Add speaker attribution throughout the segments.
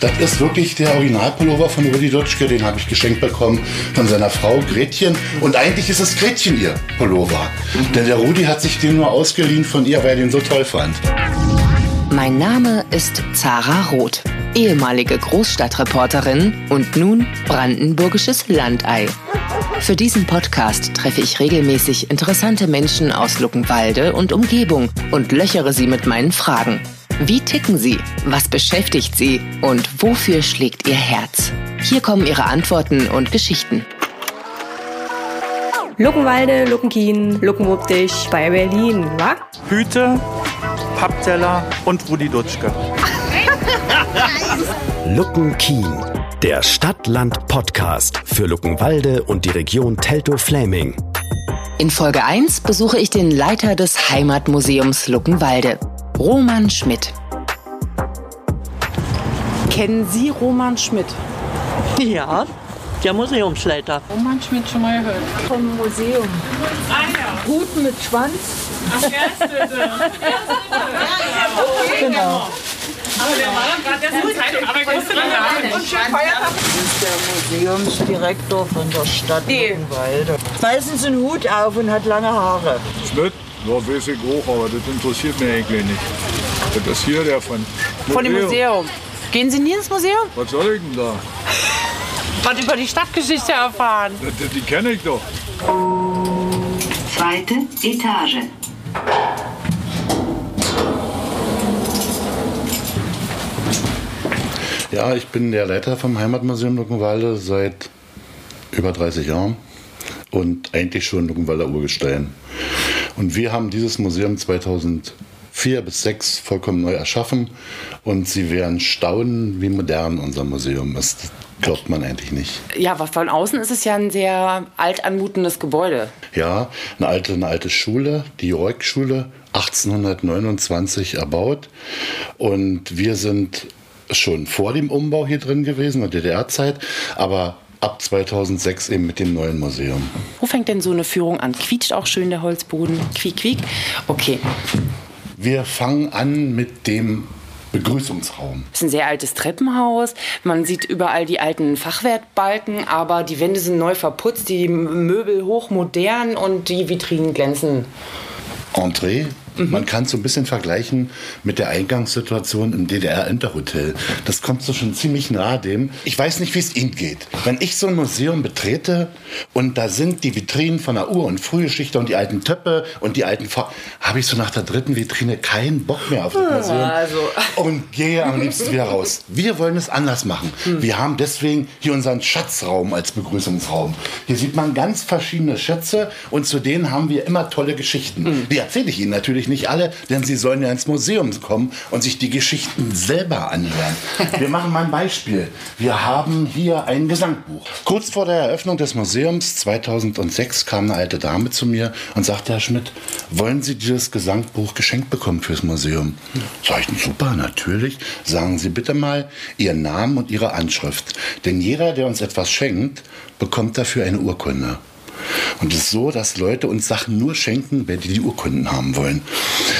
Speaker 1: Das ist wirklich der Originalpullover von Rudi Dutschke, den habe ich geschenkt bekommen von seiner Frau Gretchen. Und eigentlich ist es Gretchen ihr Pullover. Denn der Rudi hat sich den nur ausgeliehen von ihr, weil er den so toll fand.
Speaker 2: Mein Name ist Zara Roth, ehemalige Großstadtreporterin und nun brandenburgisches Landei. Für diesen Podcast treffe ich regelmäßig interessante Menschen aus Luckenwalde und Umgebung und löchere sie mit meinen Fragen. Wie ticken Sie? Was beschäftigt Sie? Und wofür schlägt Ihr Herz? Hier kommen Ihre Antworten und Geschichten.
Speaker 3: Luckenwalde, Luckenkien, Luckenwuppdich bei Berlin, wa?
Speaker 4: Hüte, Pappteller und Rudi Dutschke.
Speaker 5: Luckenkien, der Stadt-Land-Podcast für Luckenwalde und die Region Teltow-Fläming.
Speaker 2: In Folge 1 besuche ich den Leiter des Heimatmuseums Luckenwalde, Roman Schmidt.
Speaker 6: Kennen Sie Roman Schmidt?
Speaker 7: Ja, der Museumsleiter.
Speaker 6: Roman Schmidt schon mal gehört.
Speaker 8: Vom Museum.
Speaker 6: Ah ja.
Speaker 8: Hut mit Schwanz.
Speaker 6: Ach. Genau. Aber der war dann gerade erst in der Zeitung, aber ich wusste dann gar nicht. Und schönen Feiertag.
Speaker 8: Das ist der Museumsdirektor von der Stadt Luckenwalde. Meistens einen Hut auf und hat lange Haare.
Speaker 9: Schmidt? Ja, weiß ich auch, aber das interessiert mich eigentlich nicht. Das ist hier der von
Speaker 6: Von dem Museum. Gehen Sie nie ins Museum?
Speaker 9: Was soll ich denn da?
Speaker 6: Was über die Stadtgeschichte erfahren.
Speaker 9: Die, die kenne ich doch.
Speaker 10: Zweite Etage.
Speaker 1: Ja, ich bin der Leiter vom Heimatmuseum Luckenwalde seit über 30 Jahren und eigentlich schon Luckenwalder Urgestein. Und wir haben dieses Museum 2004 bis 2006 vollkommen neu erschaffen und Sie werden staunen, wie modern unser Museum ist. Glaubt man eigentlich nicht.
Speaker 6: Ja, aber von außen ist es ja ein sehr alt anmutendes Gebäude.
Speaker 1: Ja, eine alte, eine alte Schule, die Joik-Schule, 1829 erbaut. Und wir sind schon vor dem Umbau hier drin gewesen, in der DDR-Zeit, aber ab 2006 eben mit dem neuen Museum.
Speaker 6: Wo fängt denn so eine Führung an? Quietscht auch schön der Holzboden? Quiek, quiek? Okay.
Speaker 1: Wir fangen an mit dem Begrüßungsraum.
Speaker 6: Es ist ein sehr altes Treppenhaus. Man sieht überall die alten Fachwertbalken, aber die Wände sind neu verputzt, die Möbel hochmodern und die Vitrinen glänzen.
Speaker 1: Entree. Man kann es so ein bisschen vergleichen mit der Eingangssituation im DDR-Interhotel. Das kommt so schon ziemlich nahe dem. Ich weiß nicht, wie es Ihnen geht. Wenn ich so ein Museum betrete und da sind die Vitrinen von der Ur- und Frühgeschichte und die alten Töpfe und die alten Fa habe ich so nach der dritten Vitrine keinen Bock mehr auf das Museum
Speaker 6: also.
Speaker 1: und gehe am liebsten wieder raus. Wir wollen es anders machen. Wir haben deswegen hier unseren Schatzraum als Begrüßungsraum. Hier sieht man ganz verschiedene Schätze und zu denen haben wir immer tolle Geschichten. Die erzähle ich Ihnen natürlich nicht alle, denn Sie sollen ja ins Museum kommen und sich die Geschichten selber anhören. Wir machen mal ein Beispiel. Wir haben hier ein Gesangbuch. Kurz vor der Eröffnung des Museums 2006 kam eine alte Dame zu mir und sagte, Herr Schmidt, wollen Sie dieses Gesangbuch geschenkt bekommen fürs Museum? Sag ich, super, natürlich. Sagen Sie bitte mal Ihren Namen und Ihre Anschrift. Denn jeder, der uns etwas schenkt, bekommt dafür eine Urkunde. Und es ist so, dass Leute uns Sachen nur schenken, wenn die die Urkunden haben wollen.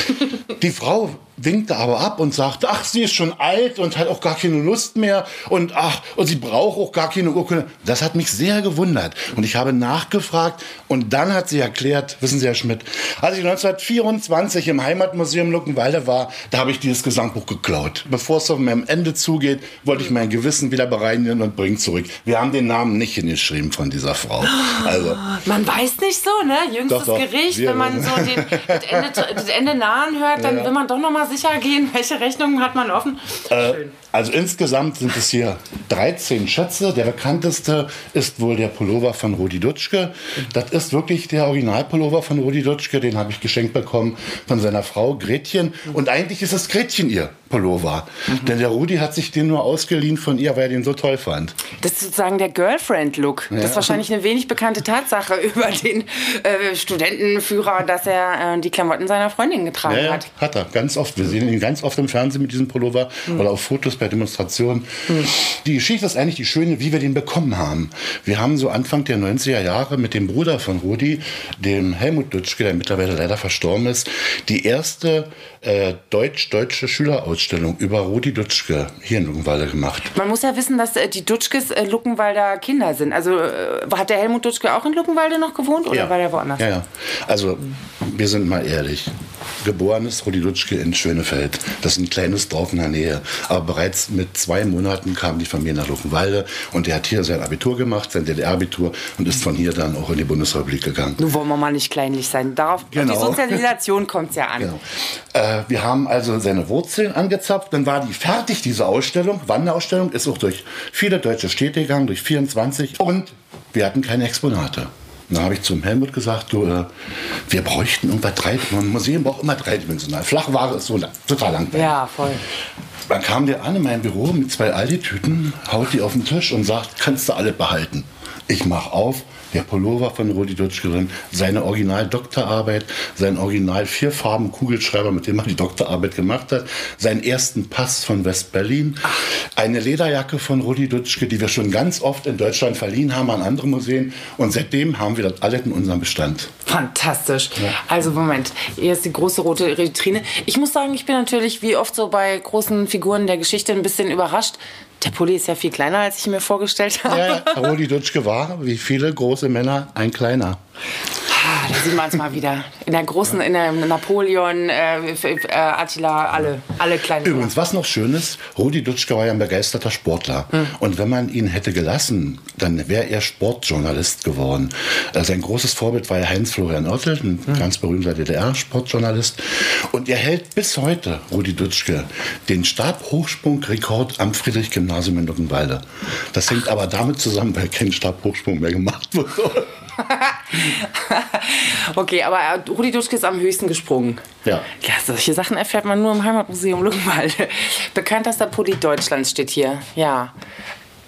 Speaker 1: Die Frau winkte aber ab und sagte, ach, sie ist schon alt und hat auch gar keine Lust mehr und ach, und sie braucht auch gar keine Urkunde. Das hat mich sehr gewundert und ich habe nachgefragt und dann hat sie erklärt, wissen Sie, Herr Schmidt, als ich 1924 im Heimatmuseum Luckenwalde war, da habe ich dieses Gesangbuch geklaut. Bevor es auf meinem Ende zugeht, wollte ich mein Gewissen wieder bereinigen und bringen zurück. Wir haben den Namen nicht hingeschrieben von dieser Frau. Also,
Speaker 6: Man weiß nicht so, ne? Jüngstes
Speaker 1: Doch, doch.
Speaker 6: Gericht, wenn man so den, das, Ende, das Ende nahen hört, dann
Speaker 1: Ja.
Speaker 6: will man doch noch mal sicher gehen, welche Rechnungen hat man offen. Schön.
Speaker 1: Also insgesamt sind es hier 13 Schätze. Der bekannteste ist wohl der Pullover von Rudi Dutschke. Das ist wirklich der Originalpullover von Rudi Dutschke. Den habe ich geschenkt bekommen von seiner Frau Gretchen. Und eigentlich ist es Gretchen ihr Pullover. Denn der Rudi hat sich den nur ausgeliehen von ihr, weil er den so toll fand.
Speaker 6: Das ist sozusagen der Girlfriend-Look. Das ist wahrscheinlich eine wenig bekannte Tatsache über den äh, Studentenführer, dass er äh, die Klamotten seiner Freundin getragen
Speaker 1: Ja, ja,
Speaker 6: hat.
Speaker 1: hat er, ganz oft. Wir sehen ihn ganz oft im Fernsehen mit diesem Pullover
Speaker 6: Hm.
Speaker 1: oder auf Fotos bei Demonstrationen. Die Geschichte ist eigentlich die schöne, wie wir den bekommen haben. Wir haben so Anfang der 90er Jahre mit dem Bruder von Rudi, dem Helmut Dutschke, der mittlerweile leider verstorben ist, die erste äh, deutsch-deutsche Schülerausstellung über Rudi Dutschke hier in Luckenwalde gemacht.
Speaker 6: Man muss ja wissen, dass äh, die Dutschkes äh, Luckenwalder Kinder sind. Also äh, hat der Helmut Dutschke auch in Luckenwalde noch gewohnt oder war der woanders?
Speaker 1: Ja, ja. Also, wir sind mal ehrlich. Geboren ist Rudi Dutschke in Schönefeld. Das ist ein kleines Dorf in der Nähe. Aber bereits mit zwei Monaten kam die Familie nach Luckenwalde und er hat hier sein Abitur gemacht, sein DDR-Abitur und ist von hier dann auch in die Bundesrepublik gegangen.
Speaker 6: Nun wollen wir mal nicht kleinlich sein. Darauf, auf
Speaker 1: Genau.
Speaker 6: die Sozialisation kommt es ja an.
Speaker 1: Genau. Äh, wir haben also seine Wurzeln angezapft. Dann war die fertig, diese Ausstellung. Wanderausstellung ist auch durch viele deutsche Städte gegangen, durch 24. Und wir hatten keine Exponate. Dann habe ich zum Helmut gesagt, du, äh, wir bräuchten irgendwas drei. Ein Museum braucht immer dreidimensional. Flachware ist so lang, total langweilig.
Speaker 6: Ja, voll.
Speaker 1: Dann kam der an in mein Büro mit zwei Aldi-Tüten, haut die auf den Tisch und sagt, kannst du alle behalten. Ich mach auf, der Pullover von Rudi Dutschke drin, seine Original-Doktorarbeit, sein Original vierfarben Kugelschreiber, mit dem er die Doktorarbeit gemacht hat, seinen ersten Pass von West-Berlin, eine Lederjacke von Rudi Dutschke, die wir schon ganz oft in Deutschland verliehen haben an andere Museen und seitdem haben wir das alles in unserem Bestand.
Speaker 6: Fantastisch. Also Moment, hier ist die große rote Vitrine. Ich muss sagen, ich bin natürlich wie oft so bei großen Figuren der Geschichte ein bisschen überrascht. Der Pulli ist ja viel kleiner, als ich mir vorgestellt habe.
Speaker 1: Ja, Rudi Dutschke war, wie viele große Männer, ein kleiner.
Speaker 6: Ah, da sieht man es mal wieder. In der großen, in der Napoleon, äh, äh, Attila, alle, alle kleinen.
Speaker 1: Übrigens, was noch schön ist, Rudi Dutschke war ja ein begeisterter Sportler. Und wenn man ihn hätte gelassen, dann wäre er Sportjournalist geworden. Äh, sein großes Vorbild war ja Heinz-Florian Oertel, ein ganz berühmter DDR-Sportjournalist. Und er hält bis heute, Rudi Dutschke, den Stabhochsprungrekord am Friedrich-Gymnasium in Luckenwalde. Das hängt aber damit zusammen, weil kein Stabhochsprung mehr gemacht wird.
Speaker 6: Okay, aber äh, Rudi Dutschke ist am höchsten gesprungen.
Speaker 1: Ja.
Speaker 6: Ja, solche Sachen erfährt man nur im Heimatmuseum Luckenwalde. Bekanntester Pulli Deutschlands steht hier. Ja.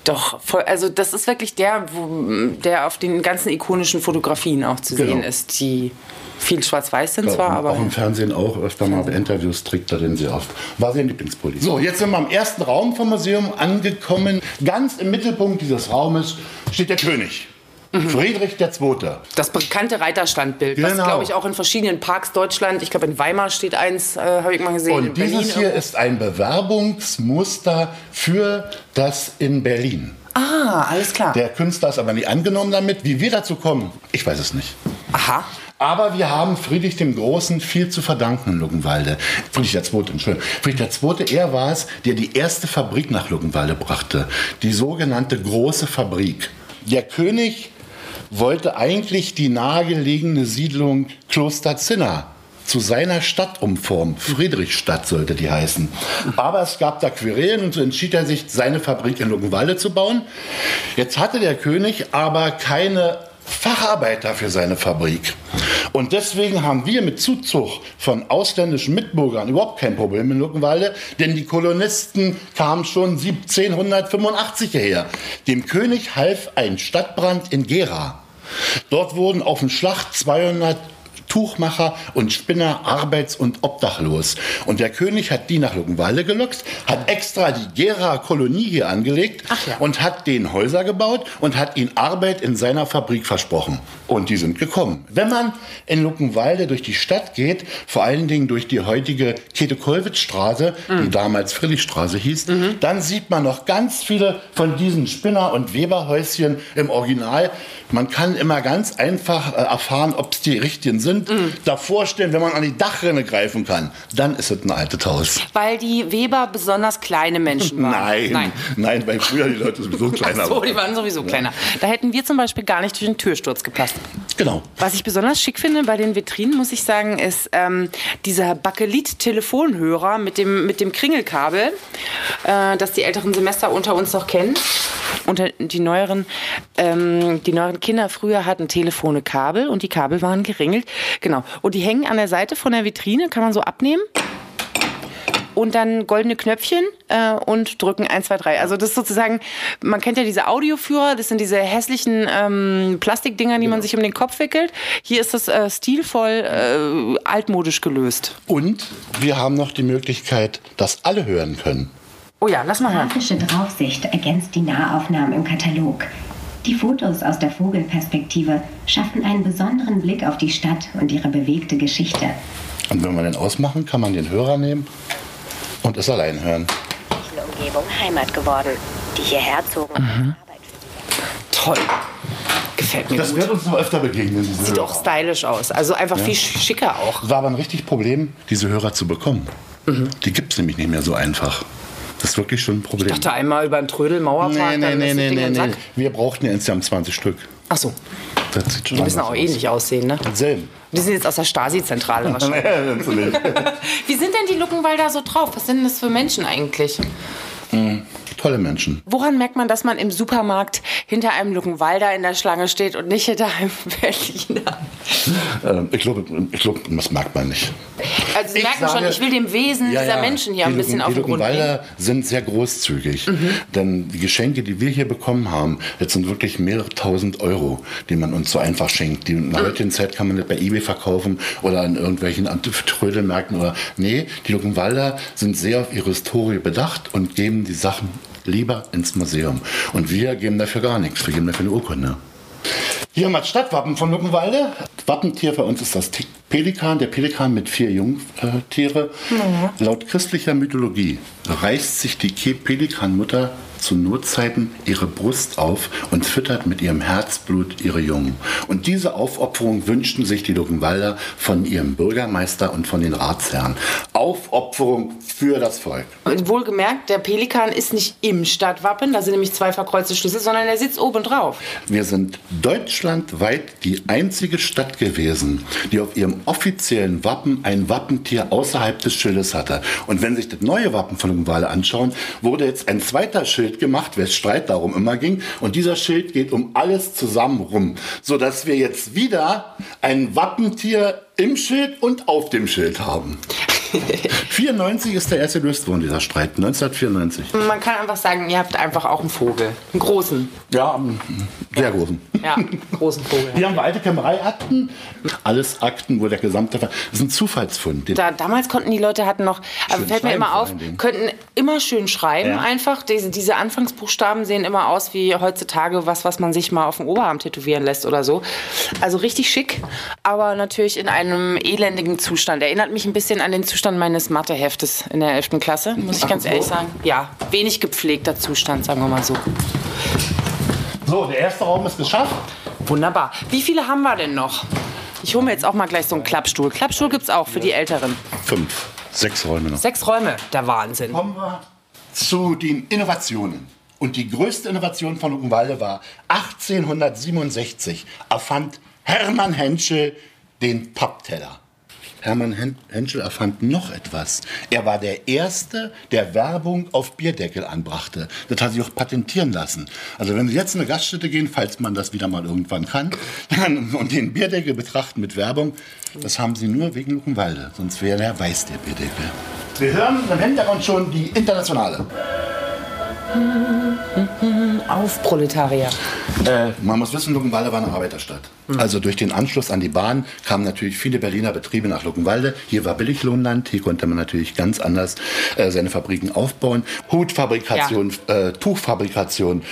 Speaker 6: Doch, voll, also das ist wirklich der, wo, der auf den ganzen ikonischen Fotografien auch zu
Speaker 1: Genau.
Speaker 6: sehen ist, die viel schwarz-weiß sind zwar, aber
Speaker 1: auch im Fernsehen auch öfter mal bei Interviews trägt er den sehr oft. War sein Lieblingspulli. So, jetzt sind wir im ersten Raum vom Museum angekommen. Ganz im Mittelpunkt dieses Raumes steht der König. Friedrich II.
Speaker 6: das bekannte Reiterstandbild, was
Speaker 1: Genau.
Speaker 6: glaube ich auch in verschiedenen Parks Deutschland, ich glaube in Weimar steht eins, äh, habe ich mal gesehen.
Speaker 1: Und dieses hier ist ein Bewerbungsmuster für das in Berlin.
Speaker 6: Ah, alles klar.
Speaker 1: Der Künstler ist aber nicht angenommen damit. Wie wir dazu kommen, ich weiß es nicht.
Speaker 6: Aha.
Speaker 1: Aber wir haben Friedrich dem Großen viel zu verdanken in Luckenwalde. Friedrich II. Entschuldigung. Friedrich II. Er war es, der die erste Fabrik nach Luckenwalde brachte. Die sogenannte Große Fabrik. Der König wollte eigentlich die nahegelegene Siedlung Kloster Zinna zu seiner Stadt umformen. Friedrichstadt sollte die heißen. Aber es gab da Querelen und so entschied er sich, seine Fabrik in Luckenwalde zu bauen. Jetzt hatte der König aber keine Facharbeiter für seine Fabrik. Und deswegen haben wir mit Zuzug von ausländischen Mitbürgern überhaupt kein Problem in Luckenwalde, denn die Kolonisten kamen schon 1785 hierher. Dem König half ein Stadtbrand in Gera. Dort wurden auf dem Schlacht 200 Tuchmacher und Spinner arbeits- und obdachlos. Und der König hat die nach Luckenwalde gelockt, hat extra die Gera-Kolonie hier angelegt und hat den Häuser gebaut und hat ihnen Arbeit in seiner Fabrik versprochen. Und die sind gekommen. Wenn man in Luckenwalde durch die Stadt geht, vor allen Dingen durch die heutige Käthe-Kollwitz-Straße, die damals Friedrichstraße hieß, dann sieht man noch ganz viele von diesen Spinner- und Weberhäuschen im Original. Man kann immer ganz einfach äh, erfahren, ob es die richtigen sind. Davor stellen, wenn man an die Dachrinne greifen kann, dann ist es ein altes Haus.
Speaker 6: Weil die Weber besonders kleine Menschen waren.
Speaker 1: Nein,
Speaker 6: Nein.
Speaker 1: nein, weil früher die Leute sowieso kleiner
Speaker 6: Ach so,
Speaker 1: waren.
Speaker 6: die waren sowieso kleiner. Da hätten wir zum Beispiel gar nicht durch den Türsturz gepasst.
Speaker 1: Genau.
Speaker 6: Was ich besonders schick finde bei den Vitrinen, muss ich sagen, ist ähm, dieser Bakelit-Telefonhörer mit dem, mit dem Kringelkabel, äh, das die älteren Semester unter uns noch kennen. Unter die neueren, ähm, die neueren Kinder früher hatten Telefone Kabel und die Kabel waren geringelt. Genau. Und die hängen an der Seite von der Vitrine, kann man so abnehmen. und dann goldene Knöpfchen äh, und drücken 1, 2, 3. Also das ist sozusagen, man kennt ja diese Audioführer, das sind diese hässlichen ähm, Plastikdinger, die man sich um den Kopf wickelt. Hier ist das äh, stilvoll äh, altmodisch gelöst.
Speaker 1: Und wir haben noch die Möglichkeit, dass alle hören können.
Speaker 6: Oh ja, lass mal hören.
Speaker 10: Grafische Draufsicht ergänzt die Nahaufnahmen im Katalog. Die Fotos aus der Vogelperspektive schaffen einen besonderen Blick auf die Stadt und ihre bewegte Geschichte.
Speaker 1: Und wenn wir den ausmachen, kann man den Hörer nehmen und es allein hören.
Speaker 10: Umgebung Heimat geworden, die hierher zogen.
Speaker 6: Mhm. Toll. Gefällt mir
Speaker 1: Das
Speaker 6: gut.
Speaker 1: wird uns noch öfter begegnen, diese
Speaker 6: Sieht
Speaker 1: Hörer.
Speaker 6: auch stylisch aus. Also einfach
Speaker 1: Ja.
Speaker 6: viel schicker auch.
Speaker 1: War aber ein richtig Problem, diese Hörer zu bekommen.
Speaker 6: Mhm.
Speaker 1: Die gibt es nämlich nicht mehr so einfach. Das ist wirklich schon ein Problem.
Speaker 6: Ich dachte einmal über einen Trödel-Mauerpark,
Speaker 1: nee, nee, nee, nee, nee, nee. Wir brauchten ja insgesamt 20 Stück.
Speaker 6: Ach so,
Speaker 1: Das sieht schon
Speaker 6: die müssen auch
Speaker 1: aus.
Speaker 6: ähnlich aussehen, ne?
Speaker 1: Selben.
Speaker 6: Die sind jetzt aus der Stasi-Zentrale wahrscheinlich. Wie sind denn die Luckenwalder so drauf? Was sind denn das für Menschen eigentlich?
Speaker 1: Mm, Tolle Menschen.
Speaker 6: Woran merkt man, dass man im Supermarkt hinter einem Luckenwalder in der Schlange steht und nicht hinter einem Berliner?
Speaker 1: Ähm, ich glaube, ich glaub, das merkt man nicht.
Speaker 6: Also Sie
Speaker 1: Ich
Speaker 6: merken schon,
Speaker 1: sage-
Speaker 6: ich will dem Wesen
Speaker 1: Ja,
Speaker 6: dieser
Speaker 1: ja.
Speaker 6: Menschen hier ein bisschen auf
Speaker 1: Die
Speaker 6: den Grund gehen.
Speaker 1: Sind sehr großzügig.
Speaker 6: Mhm.
Speaker 1: Denn die Geschenke, die wir hier bekommen haben, jetzt sind wirklich mehrere tausend Euro, die man uns so einfach schenkt. Die in der heutigen Zeit kann man nicht bei Ebay verkaufen oder in irgendwelchen Trödelmärkten oder. Nee, die Luckenwalder sind sehr auf ihre Historie bedacht und geben die Sachen lieber ins Museum. Und wir geben dafür gar nichts. Wir geben dafür eine Urkunde. Hier haben wir das Stadtwappen von Luckenwalde. Wappentier bei uns ist das Pelikan, der Pelikan mit vier Jungtiere. Laut christlicher Mythologie reißt sich die Pelikanmutter zu Notzeiten ihre Brust auf und füttert mit ihrem Herzblut ihre Jungen. Und diese Aufopferung wünschten sich die Luckenwalder von ihrem Bürgermeister und von den Ratsherren. Aufopferung für das Volk.
Speaker 6: Wohlgemerkt, der Pelikan ist nicht im Stadtwappen, da sind nämlich zwei verkreuzte Schlüssel, sondern der sitzt oben drauf.
Speaker 1: Wir sind deutschlandweit die einzige Stadt gewesen, die auf ihrem offiziellen Wappen ein Wappentier außerhalb des Schildes hatte. Und wenn sich das neue Wappen von Luckenwalde anschauen, wurde jetzt ein zweiter Schild gemacht, wer Streit darum immer ging. Und dieser Schild geht um alles zusammen rum, sodass wir jetzt wieder ein Wappentier im Schild und auf dem Schild haben. 94 ist der erste gelöst worden, dieser Streit. 1994.
Speaker 6: Man kann einfach sagen, ihr habt einfach auch einen Vogel. Einen großen.
Speaker 1: Ja, einen sehr großen.
Speaker 6: Ja, einen großen Vogel.
Speaker 1: Hier haben wir alte Kämmereiakten. Alles Akten, wo der gesamte. Ver- Das ist ein Zufallsfund.
Speaker 6: Da, damals konnten die Leute hatten noch, also fällt mir immer auf, könnten immer schön schreiben
Speaker 1: Ja.
Speaker 6: einfach. Diese, diese Anfangsbuchstaben sehen immer aus wie heutzutage was, was man sich mal auf dem Oberarm tätowieren lässt oder so. Also richtig schick, aber natürlich in einem elendigen Zustand. Erinnert mich ein bisschen an den Zustand meines Matheheftes in der 11. Klasse, muss ich ganz ehrlich sagen. Ja, wenig gepflegter Zustand, sagen wir mal so.
Speaker 1: So, der erste Raum ist geschafft.
Speaker 6: Wunderbar. Wie viele haben wir denn noch? Ich hole mir jetzt auch mal gleich so einen Klappstuhl. Klappstuhl gibt es auch für die Älteren.
Speaker 1: Fünf, sechs Räume noch.
Speaker 6: Sechs Räume, der Wahnsinn.
Speaker 1: Kommen wir zu den Innovationen. Und die größte Innovation von Luckenwalde war 1867 erfand Hermann Henschel den Pappteller. Hermann Hen Henschel erfand noch etwas. Er war der Erste, der Werbung auf Bierdeckel anbrachte. Das hat sich auch patentieren lassen. Also wenn Sie jetzt in eine Gaststätte gehen, falls man das wieder mal irgendwann kann, dann, und den Bierdeckel betrachten mit Werbung, das haben Sie nur wegen Luckenwalde. Sonst wäre er weiß, der Bierdeckel. Wir hören im Hintergrund schon die Internationale.
Speaker 6: Auf Proletarier.
Speaker 1: Äh, man muss wissen, Luckenwalde war eine Arbeiterstadt. Also durch den Anschluss an die Bahn kamen natürlich viele Berliner Betriebe nach Luckenwalde. Hier war Billiglohnland, hier konnte man natürlich ganz anders äh, seine Fabriken aufbauen. Hutfabrikation, äh, Tuchfabrikation,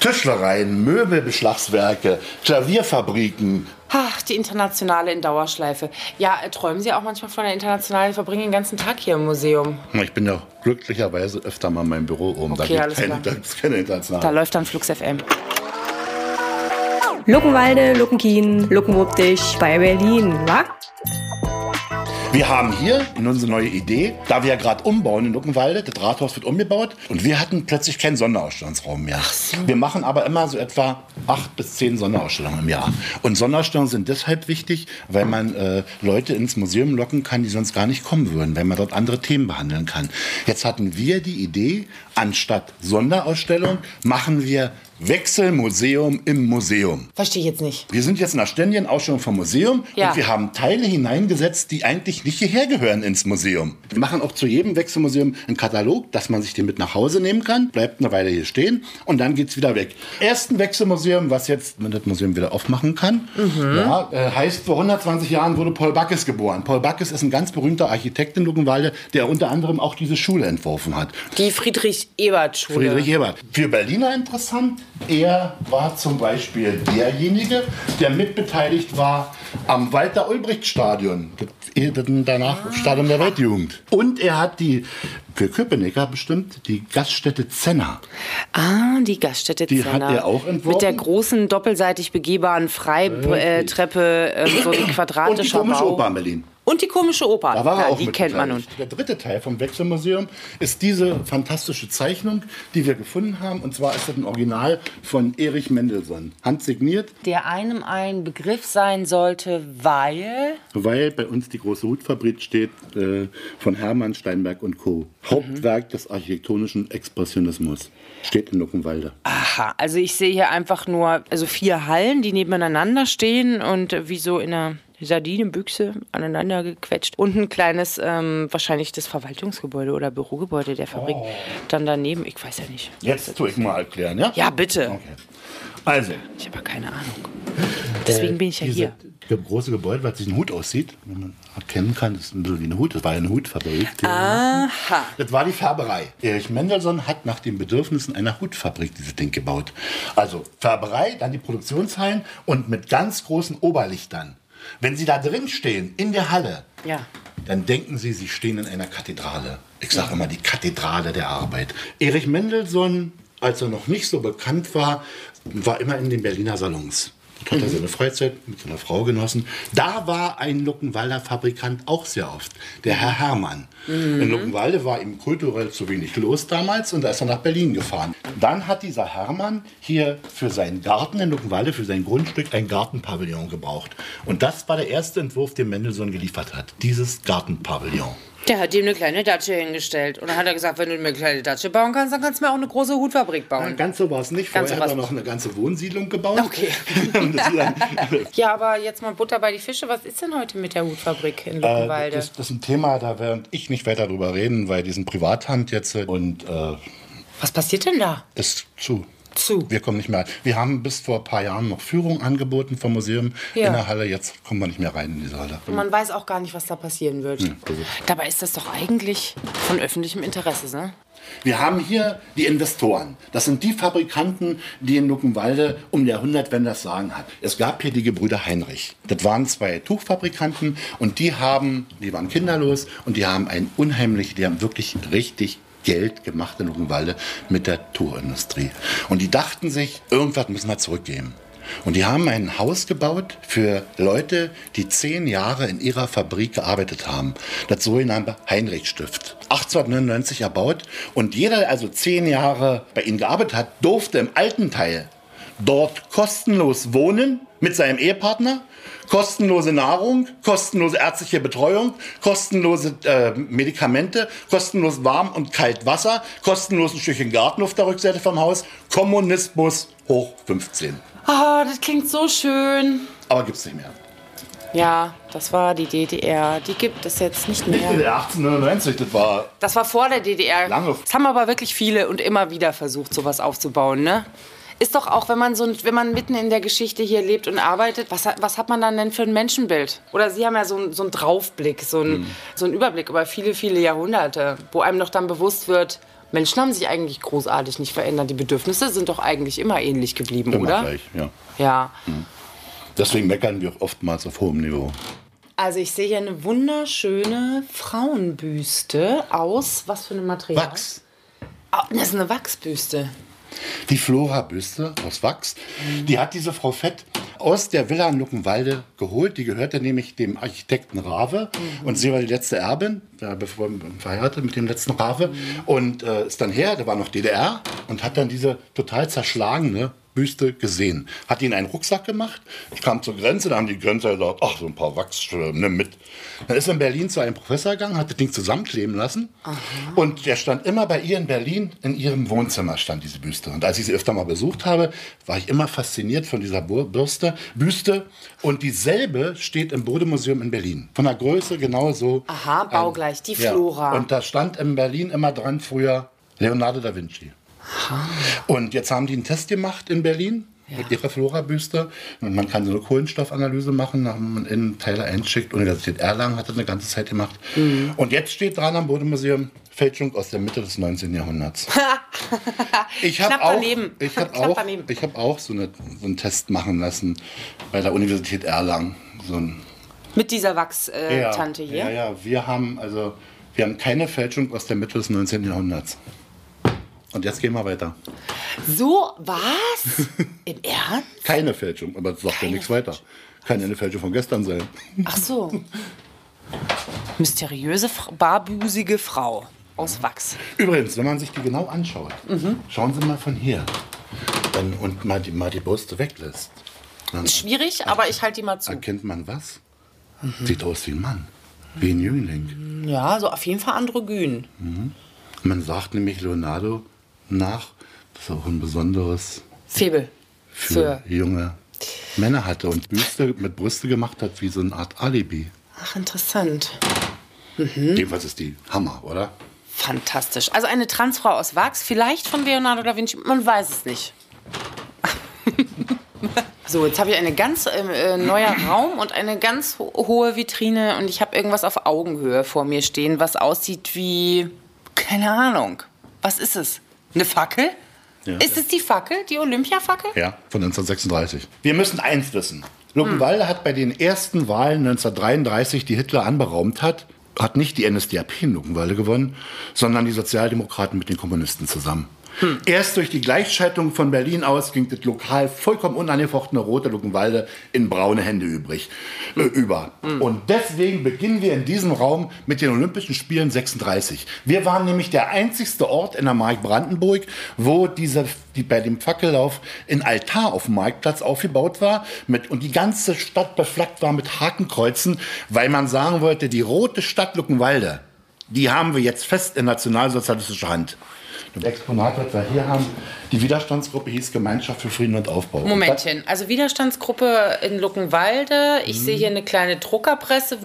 Speaker 1: Tischlereien, Möbelbeschlagswerke, Klavierfabriken.
Speaker 6: Ach, die Internationale in Dauerschleife. Ja, äh, träumen Sie auch manchmal von der Internationalen? Verbringen den ganzen Tag hier im Museum.
Speaker 1: Ich bin ja glücklicherweise öfter mal in meinem Büro oben.
Speaker 6: Okay,
Speaker 1: da
Speaker 6: alles
Speaker 1: gibt keine,
Speaker 6: klar.
Speaker 1: da gibt's keine Internationale.
Speaker 6: Da läuft dann Flux FM.
Speaker 3: Luckenwalde, Luckenkien, Luckenwuppdich bei Berlin, wa?
Speaker 1: Wir haben hier in unsere neue Idee, da wir ja gerade umbauen in Luckenwalde, das Rathaus wird umgebaut und wir hatten plötzlich keinen Sonderausstellungsraum mehr. Wir machen aber immer so etwa acht bis zehn Sonderausstellungen im Jahr. Und Sonderausstellungen sind deshalb wichtig, weil man äh, Leute ins Museum locken kann, die sonst gar nicht kommen würden, wenn man dort andere Themen behandeln kann. Jetzt hatten wir die Idee, anstatt Sonderausstellung machen wir Wechselmuseum im Museum.
Speaker 6: Verstehe ich jetzt nicht.
Speaker 1: Wir sind jetzt in der ständigen Ausstellung vom Museum
Speaker 6: Ja.
Speaker 1: und wir haben Teile hineingesetzt, die eigentlich nicht hierher gehören ins Museum. Wir machen auch zu jedem Wechselmuseum einen Katalog, dass man sich den mit nach Hause nehmen kann, bleibt eine Weile hier stehen und dann geht's wieder weg. Ersten Wechselmuseum, was jetzt man das Museum wieder aufmachen kann,
Speaker 6: Mhm.
Speaker 1: ja, äh, heißt vor 120 Jahren wurde Paul Backes geboren. Paul Backes ist ein ganz berühmter Architekt in Luckenwalde, der unter anderem auch diese Schule entworfen hat.
Speaker 6: Die Friedrich-Ebert-Schule.
Speaker 1: Friedrich Ebert. Für Berliner interessant, er war zum Beispiel derjenige, der mitbeteiligt war am Walter-Ulbricht-Stadion, das- das danach Stadion der Weltjugend. Und er hat die, für Köpenicker bestimmt, die Gaststätte Zenner.
Speaker 6: Ah, die Gaststätte
Speaker 1: Die
Speaker 6: Zenner.
Speaker 1: hat er auch entworfen.
Speaker 6: Mit der großen, doppelseitig begehbaren Freitreppe, äh, so ein
Speaker 1: Und die komische
Speaker 6: Bau.
Speaker 1: Oper in Berlin.
Speaker 6: Und die komische Oper.
Speaker 1: Da war er
Speaker 6: Ja,
Speaker 1: auch
Speaker 6: die kennt man nun.
Speaker 1: Der dritte Teil vom Wechselmuseum ist diese fantastische Zeichnung, die wir gefunden haben. Und zwar ist das ein Original von Erich Mendelssohn. Handsigniert,
Speaker 6: Der einem ein Begriff sein sollte, weil...
Speaker 1: weil bei uns die große Hutfabrik steht äh, von Hermann Steinberg und Co. Hauptwerk des architektonischen Expressionismus. Steht in Luckenwalde.
Speaker 6: Aha, also ich sehe hier einfach nur also vier Hallen, die nebeneinander stehen und äh, wie so in einer Sardinenbüchse aneinander gequetscht. Und ein kleines, ähm, wahrscheinlich das Verwaltungsgebäude oder Bürogebäude der Fabrik. Dann daneben, ich weiß ja nicht.
Speaker 1: Jetzt tue ich mal erklären, ja?
Speaker 6: Ja, bitte.
Speaker 1: Okay. Also,
Speaker 6: Ich habe ja keine Ahnung. Deswegen bin ich ja hier.
Speaker 1: ge- große Gebäude, was sich ein Hut aussieht, wenn man erkennen kann, das ist ein bisschen wie ein Hut, das war ja eine Hutfabrik.
Speaker 6: Aha.
Speaker 1: Das war die Färberei. Erich Mendelssohn hat nach den Bedürfnissen einer Hutfabrik dieses Ding gebaut. Also Färberei, dann die Produktionshallen und mit ganz großen Oberlichtern. Wenn Sie da drin stehen, in der Halle,
Speaker 6: Ja.
Speaker 1: dann denken Sie, Sie stehen in einer Kathedrale. Ich sage immer die Kathedrale der Arbeit. Erich Mendelssohn, als er noch nicht so bekannt war, war immer in den Berliner Salons. Dort hat er seine Freizeit mit seiner Frau genossen. Da war ein Luckenwalder Fabrikant auch sehr oft, der Herr Hermann. In Luckenwalde war ihm kulturell zu wenig los damals und da ist er nach Berlin gefahren. Dann hat dieser Hermann hier für seinen Garten in Luckenwalde, für sein Grundstück, ein Gartenpavillon gebraucht. Und das war der erste Entwurf, den Mendelssohn geliefert hat. Dieses Gartenpavillon.
Speaker 6: Der hat ihm eine kleine Datsche hingestellt. Und dann hat er gesagt, wenn du mir eine kleine Datsche bauen kannst, dann kannst du mir auch eine große Hutfabrik bauen.
Speaker 1: Ganz so war es nicht. Vorher
Speaker 6: so
Speaker 1: hat er noch eine ganze Wohnsiedlung gebaut.
Speaker 6: Okay. Ja, aber jetzt mal Butter bei die Fische. Was ist denn heute mit der Hutfabrik in
Speaker 1: Äh,
Speaker 6: Luckenwalde?
Speaker 1: das, das ist ein Thema, da werde ich nicht weiter drüber reden, weil die sind Privathand jetzt und äh,
Speaker 6: Was passiert denn da?
Speaker 1: ist zu.
Speaker 6: Zu.
Speaker 1: Wir kommen nicht mehr rein. Wir haben bis vor ein paar Jahren noch Führung angeboten vom Museum
Speaker 6: Ja.
Speaker 1: in der Halle. Jetzt kommen wir nicht mehr rein in diese Halle.
Speaker 6: Und man weiß auch gar nicht, was da passieren wird.
Speaker 1: Hm, also.
Speaker 6: Dabei ist das doch eigentlich von öffentlichem Interesse, ne?
Speaker 1: Wir haben hier die Investoren. Das sind die Fabrikanten, die in Luckenwalde um der Jahrhundertwende das Sagen hat. Es gab hier die Gebrüder Heinrich. Das waren zwei Tuchfabrikanten und die haben, die waren kinderlos und die haben ein unheimlich, die haben wirklich richtig Geld gemacht in Luckenwalde mit der Tuchindustrie. Und die dachten sich, irgendwas müssen wir zurückgeben. Und die haben ein Haus gebaut für Leute, die zehn Jahre in ihrer Fabrik gearbeitet haben. Das sogenannte Heinrich-Stift. 1899 erbaut. Und jeder, der also zehn Jahre bei ihnen gearbeitet hat, durfte im alten Teil dort kostenlos wohnen mit seinem Ehepartner, kostenlose Nahrung, kostenlose ärztliche Betreuung, kostenlose äh, Medikamente, kostenlos warm und kalt Wasser, kostenlos ein Stückchen Garten auf der Rückseite vom Haus, Kommunismus hoch 15.
Speaker 6: Ah, das klingt so schön.
Speaker 1: Aber gibt's nicht mehr.
Speaker 6: Ja, das war die DDR. Die gibt es jetzt nicht
Speaker 1: Nicht
Speaker 6: mehr.
Speaker 1: der 1899, das war
Speaker 6: Das war vor der DDR.
Speaker 1: Lange.
Speaker 6: Das haben aber wirklich viele und immer wieder versucht, sowas aufzubauen, ne? Ist doch auch, wenn man, so, ein- wenn man mitten in der Geschichte hier lebt und arbeitet, was, hat- was hat man dann denn für ein Menschenbild? Oder Sie haben ja so, ein- so einen Draufblick, so einen, so einen Überblick über viele, viele Jahrhunderte, wo einem doch dann bewusst wird, Menschen haben sich eigentlich großartig nicht verändert. Die Bedürfnisse sind doch eigentlich immer ähnlich geblieben,
Speaker 1: immer
Speaker 6: oder?
Speaker 1: gleich. Ja.
Speaker 6: Ja.
Speaker 1: Deswegen meckern wir auch oftmals auf hohem Niveau.
Speaker 6: Also ich sehe hier eine wunderschöne Frauenbüste aus, was für einem Material?
Speaker 1: Wachs.
Speaker 6: Ah, das ist eine Wachsbüste.
Speaker 1: Die Flora-Büste aus Wachs, die hat diese Frau Fett aus der Villa in Luckenwalde geholt. Die gehörte nämlich dem Architekten Rave. Und sie war die letzte Erbin, bevor verheiratet mit dem letzten Rave. Und äh, ist dann her, der war noch DDR, und hat dann diese total zerschlagene Büste gesehen. Hat ihn einen Rucksack gemacht. Ich kam zur Grenze, da haben die Grenzer gesagt, ach, so ein paar Wachs, nimm mit. Dann ist er in Berlin zu einem Professor gegangen, hat das Ding zusammenkleben lassen. Und der stand immer bei ihr in Berlin, in ihrem Wohnzimmer stand diese Büste. Und als ich sie öfter mal besucht habe, war ich immer fasziniert von dieser Bürste, Büste. Und dieselbe steht im Bodemuseum in Berlin. Von der Größe genauso.
Speaker 6: Aha, baugleich, die Flora.
Speaker 1: Und da stand in Berlin immer dran früher Leonardo da Vinci. Und jetzt haben die einen Test gemacht in Berlin mit ihrer Flora-Büste. Und man kann so eine Kohlenstoffanalyse machen, nach man in Teile einschickt. Universität Erlangen hat das eine ganze Zeit gemacht.
Speaker 6: Mhm.
Speaker 1: Und jetzt steht dran am Bodemuseum Fälschung aus der Mitte des 19. Jahrhunderts. Ich habe auch, ich hab auch, ich hab auch so, eine, so einen Test machen lassen bei der Universität Erlangen. So ein
Speaker 6: Mit dieser Wachstante hier.
Speaker 1: ja, ja, wir haben also wir haben keine Fälschung aus der Mitte des 19. Jahrhunderts. Und jetzt gehen wir weiter.
Speaker 6: So, was? Im Ernst?
Speaker 1: Keine Fälschung, aber das sagt ja nichts weiter. Kann ja eine Fälschung von gestern sein.
Speaker 6: Ach so. Mysteriöse, barbusige Frau aus Wachs.
Speaker 1: Übrigens, wenn man sich die genau anschaut, schauen Sie mal von hier dann, und mal die, mal die Brüste weglässt. Dann
Speaker 6: Schwierig, aber ich halte die mal zu.
Speaker 1: erkennt man was? Sieht aus wie ein Mann, wie ein Jüngling.
Speaker 6: Ja, so auf jeden Fall androgyn.
Speaker 1: Man sagt nämlich Leonardo nach, dass er auch ein besonderes
Speaker 6: Febel.
Speaker 1: für, junge Männer hatte und Büste mit Brüste gemacht hat, wie so eine Art Alibi.
Speaker 6: Ach, interessant.
Speaker 1: Jedenfalls ist die Hammer, oder?
Speaker 6: Fantastisch. Also eine Transfrau aus Wachs, vielleicht von Leonardo da Vinci, man weiß es nicht. so, jetzt habe ich eine ganz äh, äh, neuer Raum und eine ganz ho hohe Vitrine und ich habe irgendwas auf Augenhöhe vor mir stehen, was aussieht wie keine Ahnung. Was ist es? Eine Fackel?
Speaker 1: Ja.
Speaker 6: Ist es die Fackel, die Olympiafackel?
Speaker 1: Ja, von 1936. Wir müssen eins wissen. Luckenwalde hat bei den ersten Wahlen 1933, die Hitler anberaumt hat, hat nicht die NSDAP in Luckenwalde gewonnen, sondern die Sozialdemokraten mit den Kommunisten zusammen. Erst durch die Gleichschaltung von Berlin aus ging das lokal vollkommen unangefochtene rote Luckenwalde in braune Hände übrig, äh, über. Und deswegen beginnen wir in diesem Raum mit den Olympischen Spielen 36. Wir waren nämlich der einzigste Ort in der Mark Brandenburg, wo diese, die bei dem Fackellauf ein Altar auf dem Marktplatz aufgebaut war mit, und die ganze Stadt beflaggt war mit Hakenkreuzen, weil man sagen wollte, die rote Stadt Luckenwalde, die haben wir jetzt fest in nationalsozialistischer Hand. Das Exponat, was wir hier haben, die Widerstandsgruppe hieß Gemeinschaft für Frieden und Aufbau. Und
Speaker 6: Momentchen, also Widerstandsgruppe in Luckenwalde. Ich sehe hier eine kleine Druckerpresse.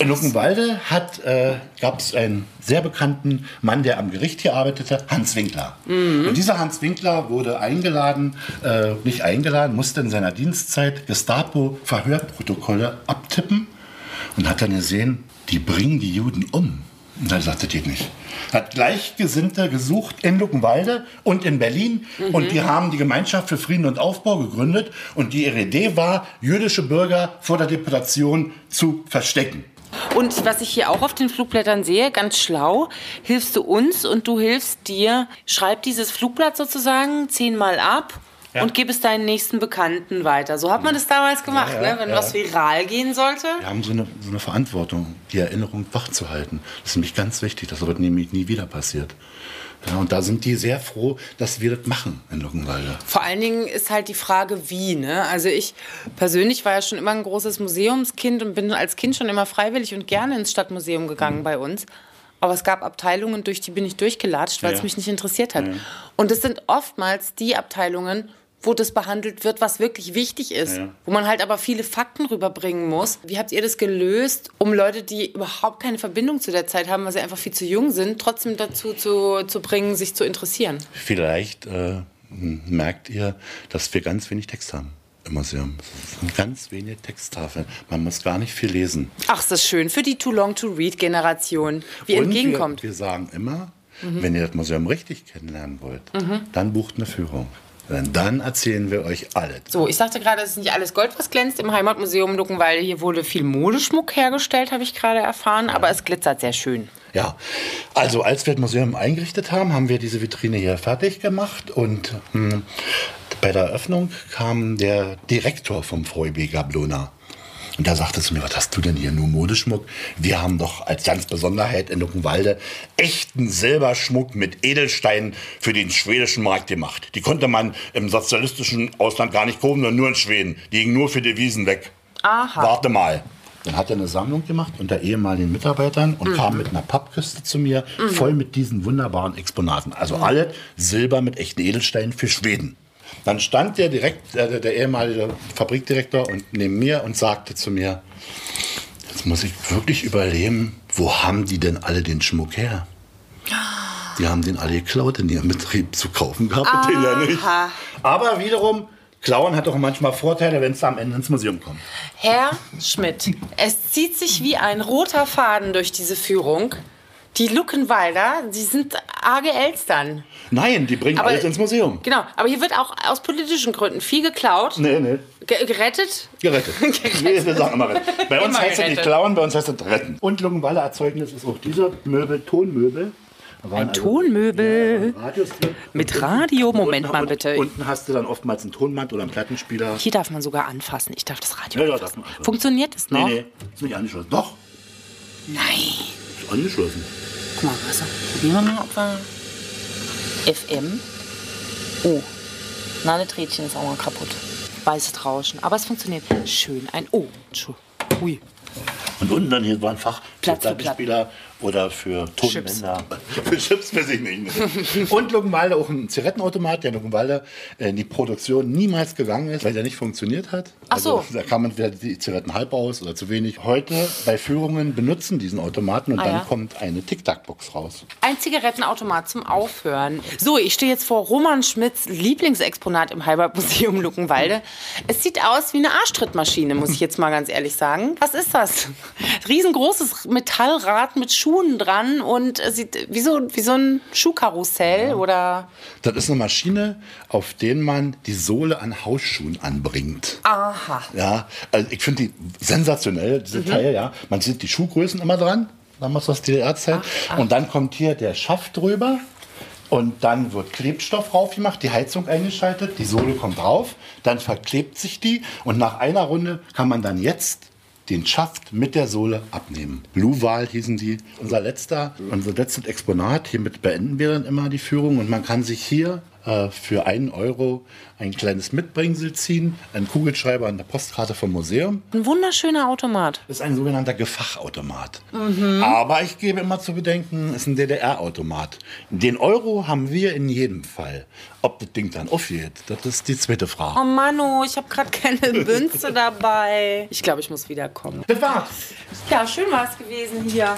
Speaker 1: In Luckenwalde äh, gab es einen sehr bekannten Mann, der am Gericht hier arbeitete, Hans Winkler. Und dieser Hans Winkler wurde eingeladen, äh, nicht eingeladen, musste in seiner Dienstzeit Gestapo-Verhörprotokolle abtippen und hat dann gesehen, die bringen die Juden um. Dann sagte, das nicht. Hat Gleichgesinnte gesucht in Luckenwalde und in Berlin. Und die haben die Gemeinschaft für Frieden und Aufbau gegründet. Und die ihre Idee war, jüdische Bürger vor der Deportation zu verstecken.
Speaker 6: Und was ich hier auch auf den Flugblättern sehe, ganz schlau, hilfst du uns und du hilfst dir. Schreib dieses Flugblatt sozusagen zehnmal ab
Speaker 1: Ja.
Speaker 6: und gib es deinen nächsten Bekannten weiter. So hat man das damals gemacht,
Speaker 1: Ja,
Speaker 6: ne? wenn was viral gehen sollte.
Speaker 1: Wir haben so eine, so eine Verantwortung, die Erinnerung wachzuhalten. Das ist nämlich ganz wichtig. Das wird nämlich nie wieder passiert. Ja, und da sind die sehr froh, dass wir das machen in Luckenwalde.
Speaker 6: Vor allen Dingen ist halt die Frage, wie. Ne? Also ich persönlich war ja schon immer ein großes Museumskind und bin als Kind schon immer freiwillig und gerne ins Stadtmuseum
Speaker 1: Mhm.
Speaker 6: gegangen bei uns. Aber es gab Abteilungen, durch die bin ich durchgelatscht, weil
Speaker 1: Ja.
Speaker 6: es mich nicht interessiert hat.
Speaker 1: Ja.
Speaker 6: Und es sind oftmals die Abteilungen, wo das behandelt wird, was wirklich wichtig ist.
Speaker 1: Ja.
Speaker 6: Wo man halt aber viele Fakten rüberbringen muss. Wie habt ihr das gelöst, um Leute, die überhaupt keine Verbindung zu der Zeit haben, weil sie einfach viel zu jung sind, trotzdem dazu zu, zu bringen, sich zu interessieren?
Speaker 1: Vielleicht äh, merkt ihr, dass wir ganz wenig Text haben im Museum. Ganz wenige Texttafeln. Man muss gar nicht viel lesen.
Speaker 6: Ach, ist das schön für die Too Long to Read Generation. Wie
Speaker 1: Und
Speaker 6: entgegenkommt.
Speaker 1: Wir, wir sagen immer,
Speaker 6: Mhm.
Speaker 1: wenn ihr das Museum richtig kennenlernen wollt, dann bucht eine Führung. Denn dann erzählen wir euch alles.
Speaker 6: So, ich sagte gerade, es ist nicht alles Gold, was glänzt im Heimatmuseum Luckenwalde. Hier wurde viel Modeschmuck hergestellt, habe ich gerade erfahren, aber es glitzert sehr schön.
Speaker 1: Ja, also als wir das Museum eingerichtet haben, haben wir diese Vitrine hier fertig gemacht und mh, bei der Eröffnung kam der Direktor vom VEB Gablona. Und da sagte zu mir, was hast du denn hier, nur Modeschmuck? Wir haben doch als ganz Besonderheit in Luckenwalde echten Silberschmuck mit Edelsteinen für den schwedischen Markt gemacht. Die konnte man im sozialistischen Ausland gar nicht kaufen, sondern nur in Schweden. Die gingen nur für Devisen weg.
Speaker 6: Aha.
Speaker 1: Warte mal. Dann hat er eine Sammlung gemacht unter ehemaligen Mitarbeitern und
Speaker 6: Mhm.
Speaker 1: kam mit einer Pappkiste zu mir,
Speaker 6: Mhm.
Speaker 1: voll mit diesen wunderbaren Exponaten. Also alle Silber mit echten Edelsteinen für Schweden. Dann stand der direkt, äh, der ehemalige Fabrikdirektor und neben mir und sagte zu mir, jetzt muss ich wirklich überlegen, wo haben die denn alle den Schmuck her? Die haben den alle geklaut in ihrem Betrieb zu kaufen gehabt, den ja nicht.
Speaker 6: Aha.
Speaker 1: Aber wiederum, Klauen hat auch manchmal Vorteile, wenn es am Ende ins Museum kommt.
Speaker 6: Herr Schmidt, es zieht sich wie ein roter Faden durch diese Führung. Die Luckenwalder, die sind arge Elstern.
Speaker 1: Nein, die bringen
Speaker 6: Aber-
Speaker 1: alles ins Museum.
Speaker 6: Genau, aber hier wird auch aus politischen Gründen viel geklaut.
Speaker 1: Nee, nee.
Speaker 6: Ge gerettet?
Speaker 1: Gerettet. Wir sagen immer retten. Bei uns
Speaker 6: Immer
Speaker 1: heißt es nicht
Speaker 6: gerettet.
Speaker 1: klauen, bei uns heißt es retten. Und Luckenwalder Erzeugnis ist auch dieser Möbel, Tonmöbel.
Speaker 6: Ein
Speaker 1: also-
Speaker 6: Tonmöbel.
Speaker 1: Ja.
Speaker 6: Mit Radio, Moment
Speaker 1: Unten-
Speaker 6: mal
Speaker 1: und-
Speaker 6: bitte.
Speaker 1: Unten hast du dann oftmals einen Tonband oder einen Plattenspieler.
Speaker 6: Hier darf man sogar anfassen. Ich darf das Radio
Speaker 1: Ja, ja,
Speaker 6: anfassen.
Speaker 1: darf man anfassen.
Speaker 6: Funktioniert das
Speaker 1: Nee,
Speaker 6: noch?
Speaker 1: nee, ist nicht angeschlossen. Doch,
Speaker 6: Nein.
Speaker 1: ist angeschlossen.
Speaker 6: Guck mal, was Probieren wir mal, ob wir... FM? Oh. Na, das Rädchen ist auch mal kaputt. Weißes Rauschen. Aber es funktioniert. Schön. Ein... Oh, Entschuldigung. Ui.
Speaker 1: Und unten dann hier war ein Fach
Speaker 6: Platz
Speaker 1: für Plattenspieler oder für Tonbänder. Für Chips weiß ich nicht. Und Luckenwalde auch ein Zigarettenautomat, der in Luckenwalde in die Produktion niemals gegangen ist, weil der nicht funktioniert hat.
Speaker 6: Ach so.
Speaker 1: Also, da kam entweder die Zigaretten halb aus oder zu wenig. Heute bei Führungen benutzen diesen Automaten und
Speaker 6: Ah,
Speaker 1: dann
Speaker 6: ja.
Speaker 1: kommt eine Tic-Tac-Box raus.
Speaker 6: Ein Zigarettenautomat zum Aufhören. So, ich stehe jetzt vor Roman Schmidts Lieblingsexponat im Heimatmuseum Luckenwalde. Es sieht aus wie eine Arschtrittmaschine, muss ich jetzt mal ganz ehrlich sagen. Was ist das? Riesengroßes Metallrad mit Schuhen dran und es sieht wie so, wie so ein Schuhkarussell oder.
Speaker 1: Das ist eine Maschine, auf der man die Sohle an Hausschuhen anbringt.
Speaker 6: Aha.
Speaker 1: Ja, also ich finde die sensationell, diese
Speaker 6: Mhm.
Speaker 1: Teil, ja. Man sieht die Schuhgrößen immer dran, damals aus DDR-Zeit. Und dann kommt hier der Schaft drüber. Und dann wird Klebstoff raufgemacht, die Heizung eingeschaltet, die Sohle kommt drauf, dann verklebt sich die und nach einer Runde kann man dann jetzt den Schaft mit der Sohle abnehmen. Luval hießen die. Unser letzter, unser letztes Exponat, hiermit beenden wir dann immer die Führung und man kann sich hier äh, für einen Euro ein kleines Mitbringsel ziehen, einen Kugelschreiber und eine Postkarte vom Museum.
Speaker 6: Ein wunderschöner Automat.
Speaker 1: Das ist ein sogenannter Gefachautomat.
Speaker 6: Mhm.
Speaker 1: Aber ich gebe immer zu bedenken, es ist ein DDR-Automat. Den Euro haben wir in jedem Fall. Ob das Ding dann aufgeht, das ist die zweite Frage.
Speaker 6: Oh Manu, ich habe gerade keine Münze dabei. Ich glaube, ich muss wiederkommen.
Speaker 1: Das war's.
Speaker 6: Ja, schön war es gewesen hier.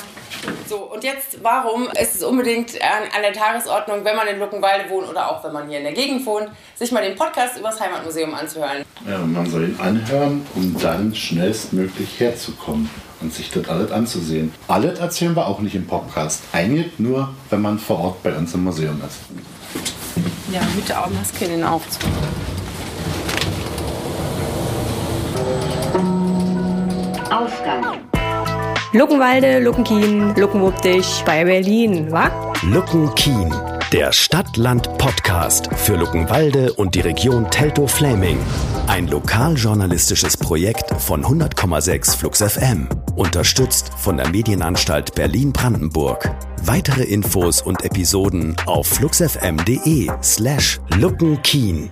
Speaker 6: So, und jetzt, warum ist es unbedingt an, an der Tagesordnung, wenn man in Luckenwalde wohnt oder auch wenn man hier in der Gegend wohnt, sich mal den Podcast über das Heimatmuseum anzuhören?
Speaker 1: Ja, man soll ihn anhören, um dann schnellstmöglich herzukommen und sich das alles anzusehen. Alles erzählen wir auch nicht im Podcast. Eigentlich nur, wenn man vor Ort bei uns im Museum ist.
Speaker 6: Ja, mit der Maske in den Aufzug.
Speaker 10: Ausgang.
Speaker 3: Luckenwalde, Luckenkien, Luckenwuppdich bei Berlin, wa?
Speaker 5: Luckenkien, der Stadt-Land-Podcast für Luckenwalde und die Region Teltow-Fläming. Ein lokaljournalistisches Projekt von 100,6 Flux FM. Unterstützt von der Medienanstalt Berlin-Brandenburg. Weitere Infos und Episoden auf fluxfm.de slash luckenkien.